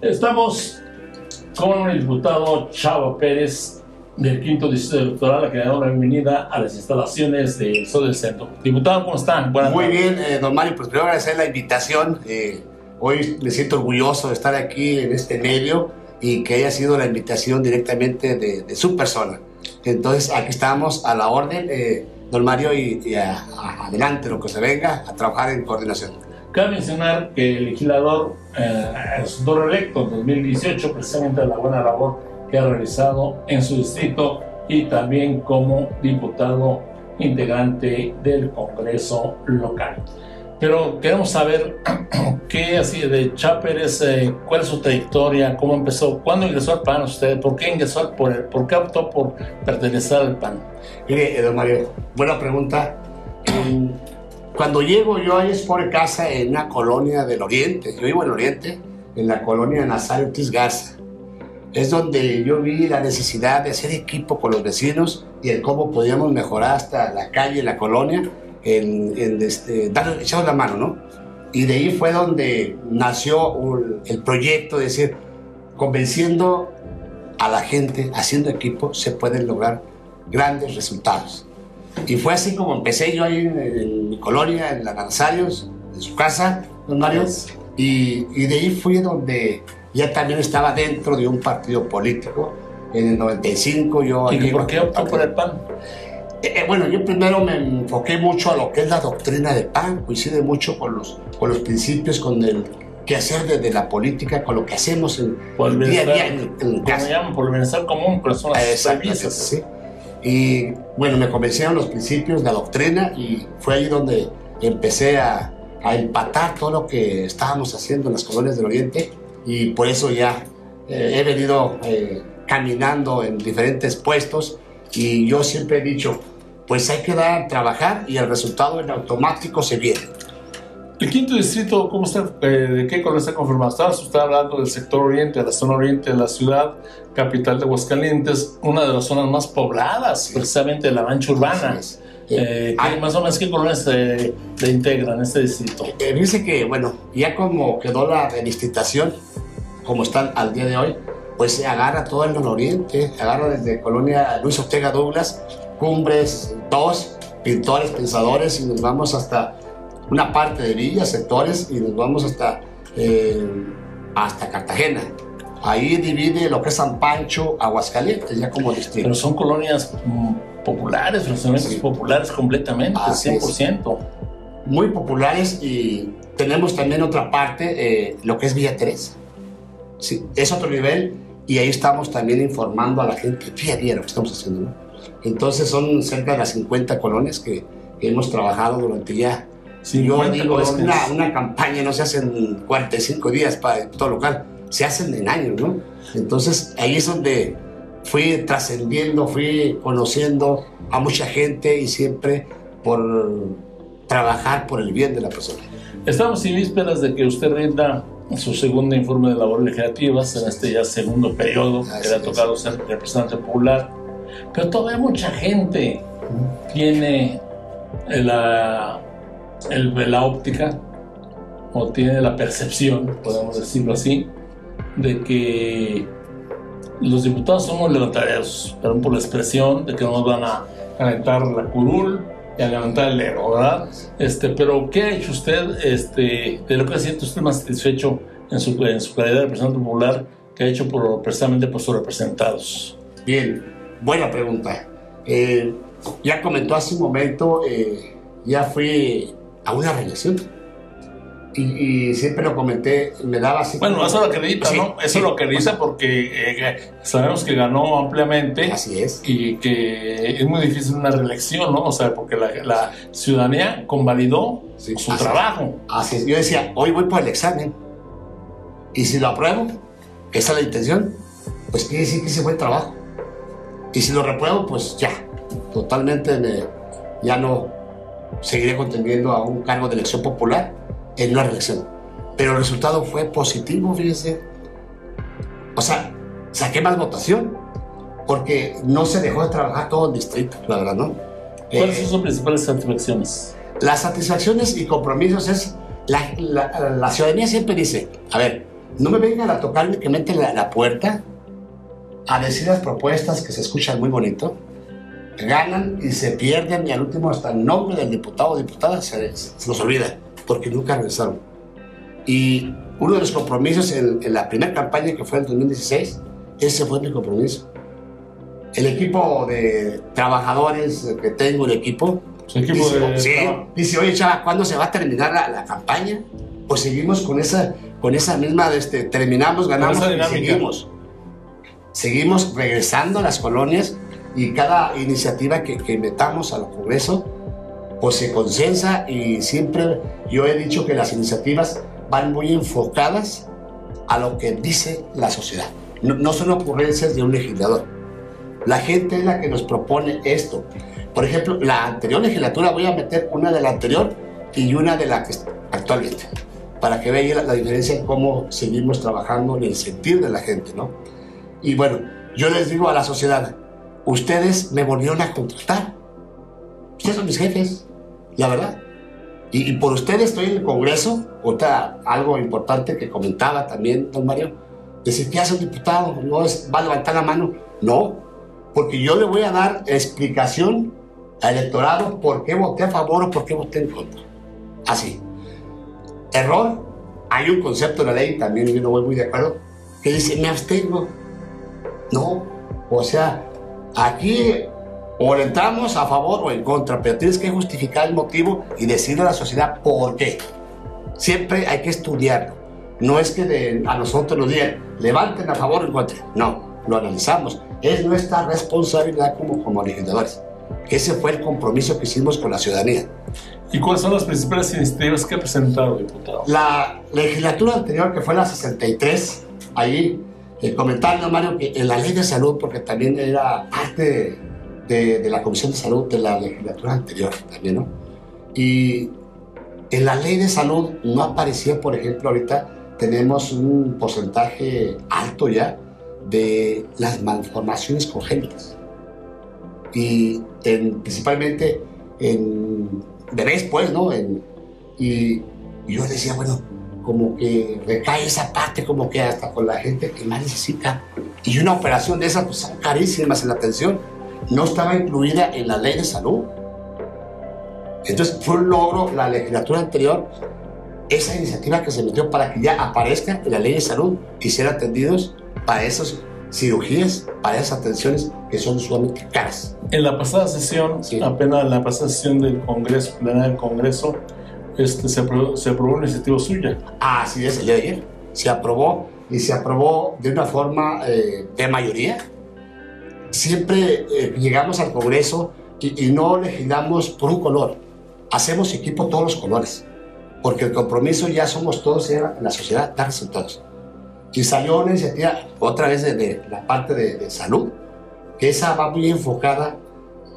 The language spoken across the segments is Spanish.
Estamos con el diputado Chavo Pérez del quinto distrito electoral, que da la bienvenida a las instalaciones del Sol del Centro. Diputado, ¿cómo están? Buenas Muy bien, eh, don Mario, pues primero agradecer la invitación. Eh, hoy me siento orgulloso de estar aquí en este medio y que haya sido la invitación directamente de, su persona. Entonces, aquí estamos a la orden, eh, don Mario, y, adelante lo que se venga a trabajar en coordinación. Cabe mencionar que el legislador eh, resultó reelecto en 2018 precisamente la buena labor que ha realizado en su distrito y también como diputado integrante del Congreso local. Pero queremos saber qué así de Cháperes, eh, cuál es su trayectoria, cómo empezó, cuándo ingresó al PAN usted, por qué ingresó al por, por qué optó por pertenecer al PAN. Mire, don Mario, buena pregunta. Cuando llego yo es por casa en una colonia del Oriente, yo vivo en el Oriente, en la colonia Nazario Ortiz Garza. Es donde yo vi la necesidad de hacer equipo con los vecinos y el cómo podíamos mejorar hasta la calle, la colonia, en, en este, la mano, ¿no? Y de ahí fue donde nació el proyecto de decir, convenciendo a la gente, haciendo equipo, se pueden lograr grandes resultados. Y fue así como empecé yo ahí en, mi colonia, en la Nansarios, en su casa, don Mario. Y, y, de ahí fui donde ya también estaba dentro de un partido político. En el 95 yo... ¿Y por qué optó por el PAN? Eh, eh, bueno, yo primero me enfoqué mucho a lo que es la doctrina del PAN, coincide mucho con los, con los principios, con el que hacer desde la política, con lo que hacemos en el día a día en, en llaman? Por el bienestar común, personas Exactamente, sí. Y bueno, me convencieron los principios, la doctrina, y fue ahí donde empecé a, a empatar todo lo que estábamos haciendo en las colonias del Oriente, y por eso ya eh, he venido eh, caminando en diferentes puestos, y yo siempre he dicho, pues hay que dar, trabajar, y el resultado en automático se viene. ¿El quinto distrito, cómo está, eh, de qué color está conformado? Estaba usted hablando del sector oriente, de la zona oriente de la ciudad, capital de Aguascalientes, una de las zonas más pobladas, precisamente de la mancha urbana. Eh, más o menos qué colores se, integran en este distrito? Eh, dice que, bueno, ya como quedó la delicitación, como están al día de hoy, pues se agarra todo el nororiente, agarra desde Colonia Luis Ortega Douglas, Cumbres 2, Pintores, Pensadores, y nos vamos hasta una parte de villas, sectores, y nos vamos hasta, eh, hasta Cartagena. Ahí divide lo que es San Pancho, Aguascalientes, ya como distrito. Pero son colonias mm, populares, fraccionamientos populares completamente, 100%. Muy populares y tenemos también otra parte, eh, lo que es Villa Teresa. Sí, es otro nivel y ahí estamos también informando a la gente día a día lo que estamos haciendo. Entonces son cerca de las 50 colonias que hemos trabajado durante ya yo digo, es una, una, campaña, no se hace en 45 días para todo local, se hacen en años, ¿no? Entonces ahí es donde fui trascendiendo, fui conociendo a mucha gente y siempre por trabajar por el bien de la persona. Estamos en vísperas de que usted rinda su segundo informe de labores legislativas en este ya segundo periodo que le ha tocado ser representante popular, pero todavía mucha gente tiene la el, la óptica o tiene la percepción, podemos decirlo así, de que los diputados somos levantaderos, perdón por la expresión, de que nos van a calentar la curul y a levantar el ego, ¿verdad? Este, pero, ¿qué ha hecho usted este, de lo que siente usted más satisfecho en su, en su calidad de representante popular que ha hecho por, precisamente por sus representados? Bien, buena pregunta. Eh, ya comentó hace un momento, eh, ya fui a una relación. Y, siempre lo comenté, me daba así. Bueno, eso es lo que dice, ¿no? Eso es lo que dice porque eh, sabemos que ganó ampliamente. Así es. Y que es muy difícil una reelección, ¿no? O sea, porque la, ciudadanía convalidó su trabajo. Así es. Yo decía, hoy voy por el examen. Y si lo apruebo, esa es la intención, pues quiere decir que hice buen trabajo. Y si lo repruebo, pues ya, totalmente me, ya no, seguiré contendiendo a un cargo de elección popular en una reelección. Pero el resultado fue positivo, fíjense. O sea, saqué más votación porque no se dejó de trabajar todo el distrito, la verdad, ¿no? ¿Cuáles son sus principales satisfacciones? Las satisfacciones y compromisos es, la, la, ciudadanía siempre dice, a ver, no me vengan a tocar únicamente la, la puerta a decir las propuestas que se escuchan muy bonito, ganan y se pierden y al último hasta el nombre del diputado o diputada se, se nos olvida, porque nunca regresaron. Y uno de los compromisos en, en la primera campaña que fue en 2016, ese fue mi compromiso. El equipo de trabajadores que tengo, el equipo, Su equipo dice, de sí, dice, oye, chava, ¿cuándo se va a terminar la, la campaña? Pues seguimos con esa, con esa misma, este, terminamos, ganamos y seguimos. Seguimos regresando a las colonias y cada iniciativa que, que metamos al Congreso, pues se consensa y siempre yo he dicho que las iniciativas van muy enfocadas a lo que dice la sociedad. No, no son ocurrencias de un legislador. La gente es la que nos propone esto. Por ejemplo, la anterior legislatura, voy a meter una de la anterior y una de la que actualmente, para que vean la, la diferencia en cómo seguimos trabajando en el sentir de la gente, ¿no? Y bueno, yo les digo a la sociedad, ustedes me volvieron a contratar. Ustedes son mis jefes, la verdad. Y, por ustedes estoy en el Congreso. Otra, algo importante que comentaba también, don Mario, decir, ¿qué hace un diputado? ¿No va a levantar la mano? No, porque yo le voy a dar explicación al electorado por qué voté a favor o por qué voté en contra. Así. Error, hay un concepto de la ley, también yo no voy muy de acuerdo, que dice, me abstengo. No, o sea, aquí o le entramos a favor o en contra, pero tienes que justificar el motivo y decirle a la sociedad por qué. Siempre hay que estudiarlo. No es que de- a nosotros nos digan, levanten a favor o en contra. No, lo analizamos. Es nuestra responsabilidad como, como legisladores. Ese fue el compromiso que hicimos con la ciudadanía. ¿Y cuáles son las principales iniciativas que ha presentado, diputado? La legislatura anterior, que fue la 63, ahí eh, comentando, Mario, que en la ley de salud, porque también era parte de, de la Comisión de Salud de la legislatura anterior, también, ¿no? Y en la ley de salud no aparecía, por ejemplo, ahorita tenemos un porcentaje alto ya de las malformaciones congénitas. Y en- principalmente en bebés, pues, ¿no? En- y yo decía, bueno, como que recae esa parte, como que hasta con la gente que más necesita. Y una operación de esas, pues son carísimas en la atención. No estaba incluida en la ley de salud. Entonces fue un logro la legislatura anterior, esa iniciativa que se metió para que ya aparezca en la ley de salud y ser atendidos para esas cirugías, para esas atenciones que son sumamente caras. En la pasada sesión, Sí. apenas en la pasada sesión del Congreso, plenaria del Congreso, este, se, aprobó, se aprobó una iniciativa suya. Así es, el día de ayer. Se aprobó y se aprobó de una forma eh, de mayoría. Siempre eh, llegamos al Congreso y, y no legislamos por un color. Hacemos equipo todos los colores. Porque el compromiso ya somos todos en la sociedad, dar resultados. Y salió una iniciativa, otra vez de, de la parte de, de salud, que esa va muy enfocada,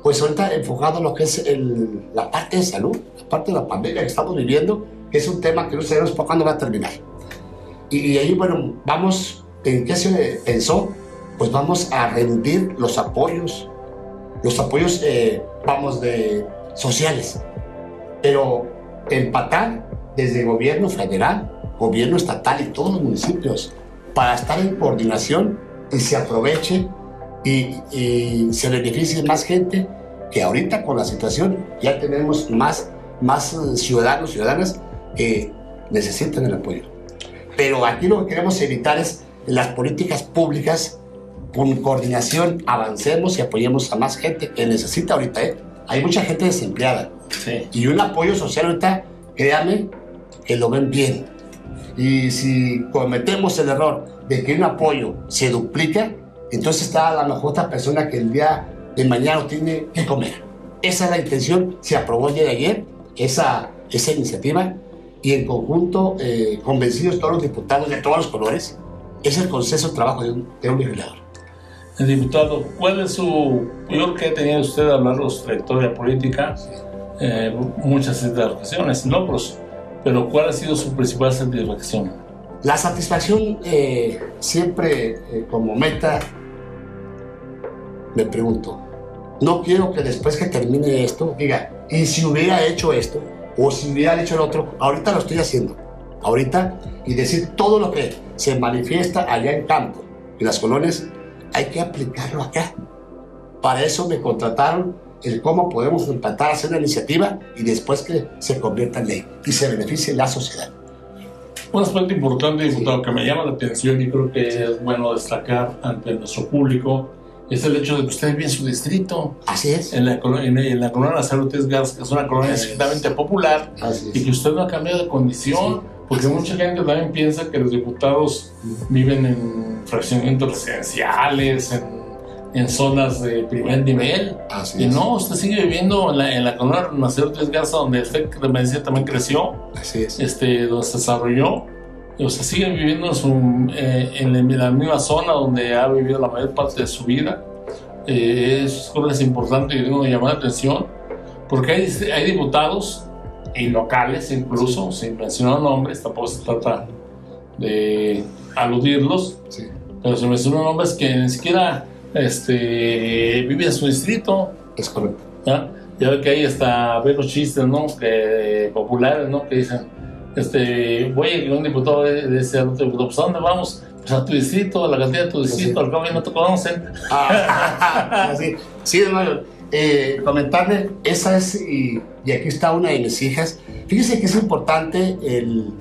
pues ahorita enfocado en lo que es el- la parte de salud, la parte de la pandemia que estamos viviendo, que es un tema que no sabemos por cuándo va a terminar. Y, y ahí, bueno, vamos, ¿en qué se pensó? Pues vamos a rendir los apoyos, los apoyos, eh, vamos, de sociales, pero empatar desde gobierno federal, gobierno estatal y todos los municipios para estar en coordinación y se aproveche y, y se beneficie más gente que ahorita con la situación ya tenemos más, más eh, ciudadanos, ciudadanas que necesitan el apoyo. Pero aquí lo que queremos evitar es las políticas públicas con coordinación avancemos y apoyemos a más gente que necesita ahorita. ¿eh? Hay mucha gente desempleada Sí. y un apoyo social ahorita, créame, que lo ven bien. Y si cometemos el error de que un apoyo se duplica, entonces está a lo mejor otra persona que el día de mañana no tiene que comer. Esa es la intención, se aprobó el día de ayer esa, esa iniciativa y en conjunto, eh, convencidos todos los diputados de todos los colores, es el consenso de trabajo de un, de un legislador. El diputado, ¿cuál es su peor que ha tenido usted a largo de su trayectoria política? Eh, muchas satisfacciones, logros, pero ¿cuál ha sido su principal satisfacción? La satisfacción eh, siempre eh, como meta, me pregunto, no quiero que después que termine esto diga, y si hubiera hecho esto, o si hubiera hecho el otro, ahorita lo estoy haciendo. ahorita y decir todo lo que se manifiesta allá en campo, en las colonias, hay que aplicarlo acá. Para eso me contrataron el cómo podemos implantar, hacer una iniciativa y después que se convierta en ley y se beneficie la sociedad. Un aspecto importante, diputado, que me llama la atención y creo que es bueno destacar ante nuestro público es el hecho de que usted vive en su distrito. Así es. En la, en, en la colonia de Salud Gas, que es una colonia extremadamente popular, y que usted no ha cambiado de condición, porque mucha gente también piensa que los diputados viven en fraccionamientos residenciales, en en zonas de primer nivel. y no, usted sigue viviendo en la, en la colonia Nacero Garza, donde usted también creció. Así es. Este, donde se desarrolló. Y usted sigue viviendo en, su, eh, en la misma zona donde ha vivido la mayor parte de su vida. Eh, es, es importante que tengo que llamar la atención, porque hay, hay diputados y locales incluso, sin mencionar nombres, tampoco se trata de aludirlos, pero se mencionan nombres que ni siquiera este, vive en su distrito. Es correcto. ¿ya? Ya ve que ahí está, ve los chistes, ¿no? Que, populares, ¿no? Que dicen, este, voy a un diputado de, ese otro diputado, pues ¿a dónde vamos? Pues a tu distrito, a la cantidad de tu distrito, al cabo no te conocen. Ah, sí, sí, hermano. Eh, comentarle, esa es, y, y, aquí está una de mis hijas. Fíjese que es importante el,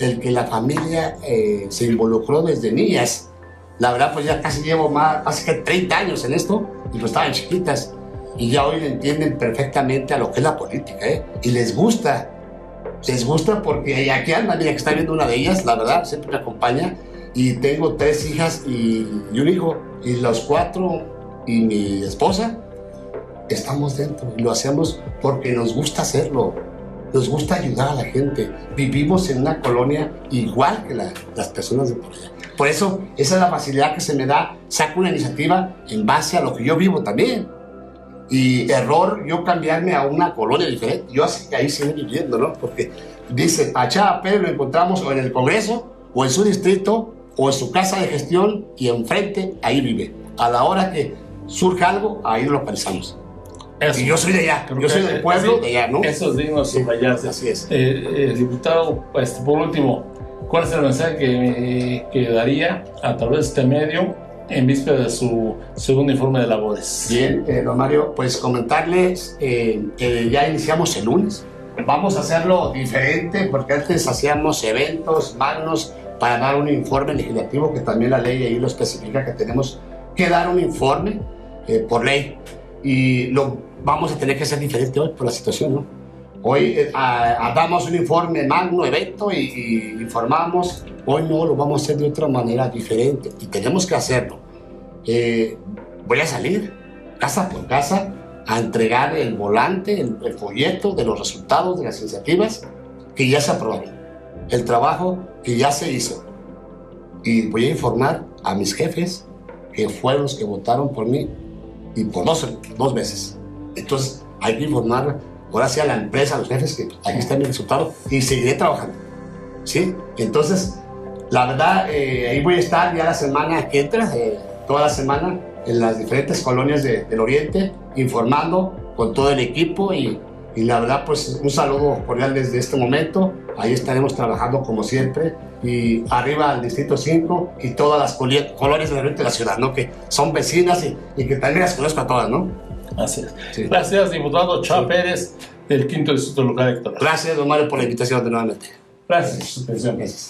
el que la familia eh, se involucró desde niñas la verdad, pues ya casi llevo más, casi que 30 años en esto y pues estaban chiquitas y ya hoy entienden perfectamente a lo que es la política, ¿eh? Y les gusta, les gusta porque aquí anda, mira que está viendo una de ellas, la verdad, siempre me acompaña y tengo tres hijas y, y un hijo y los cuatro y mi esposa estamos dentro y lo hacemos porque nos gusta hacerlo, nos gusta ayudar a la gente. Vivimos en una colonia igual que las personas de por allá. Por eso, esa es la facilidad que se me da. Saco una iniciativa en base a lo que yo vivo también. Y error yo cambiarme a una colonia diferente. Yo así, ahí sigo viviendo, ¿no? Porque dice, a Chava Pérez lo encontramos o en el Congreso, o en su distrito, o en su casa de gestión, y enfrente, ahí vive. A la hora que surja algo, ahí lo pensamos. y yo soy de allá, yo soy del pueblo de allá, ¿no? Eso es digno subrayarse. Así es. Eh, eh, diputado, este, por último, ¿Cuál es el mensaje que, que daría a través de este medio en víspera de su segundo informe de labores? Bien, eh, pues comentarles, eh, que ya iniciamos el lunes. Vamos a hacerlo diferente porque antes hacíamos eventos magnos para dar un informe legislativo que también la ley ahí lo especifica que tenemos que dar un informe eh, por ley y lo vamos a tener que hacer diferente hoy por la situación, ¿no? Hoy eh, damos un informe magno, evento y, informamos. Hoy no, lo vamos a hacer de otra manera diferente y tenemos que hacerlo. Eh, voy a salir casa por casa a entregar el volante, el, el, folleto de los resultados de las iniciativas que ya se aprobaron, el trabajo que ya se hizo. Y voy a informar a mis jefes que fueron los que votaron por mí y por dos, dos. Entonces hay que informar ahora sea la empresa, los jefes, que aquí está mi resultado y seguiré trabajando. ¿Sí? Entonces, la verdad, eh, ahí voy a estar ya la semana que entra, eh, toda la semana, en las diferentes colonias del Oriente, informando con todo el equipo y, y, la verdad, pues un saludo cordial desde este momento. Ahí estaremos trabajando como siempre y arriba al Distrito 5 y todas las colonias del Oriente de la ciudad, ¿no? Que son vecinas y, y que también las conozco a todas, ¿no? Así es. Gracias, diputado Chá Pérez, del quinto distrito local electoral. Gracias, don Mario, por la invitación de nuevamente. Gracias. Gracias.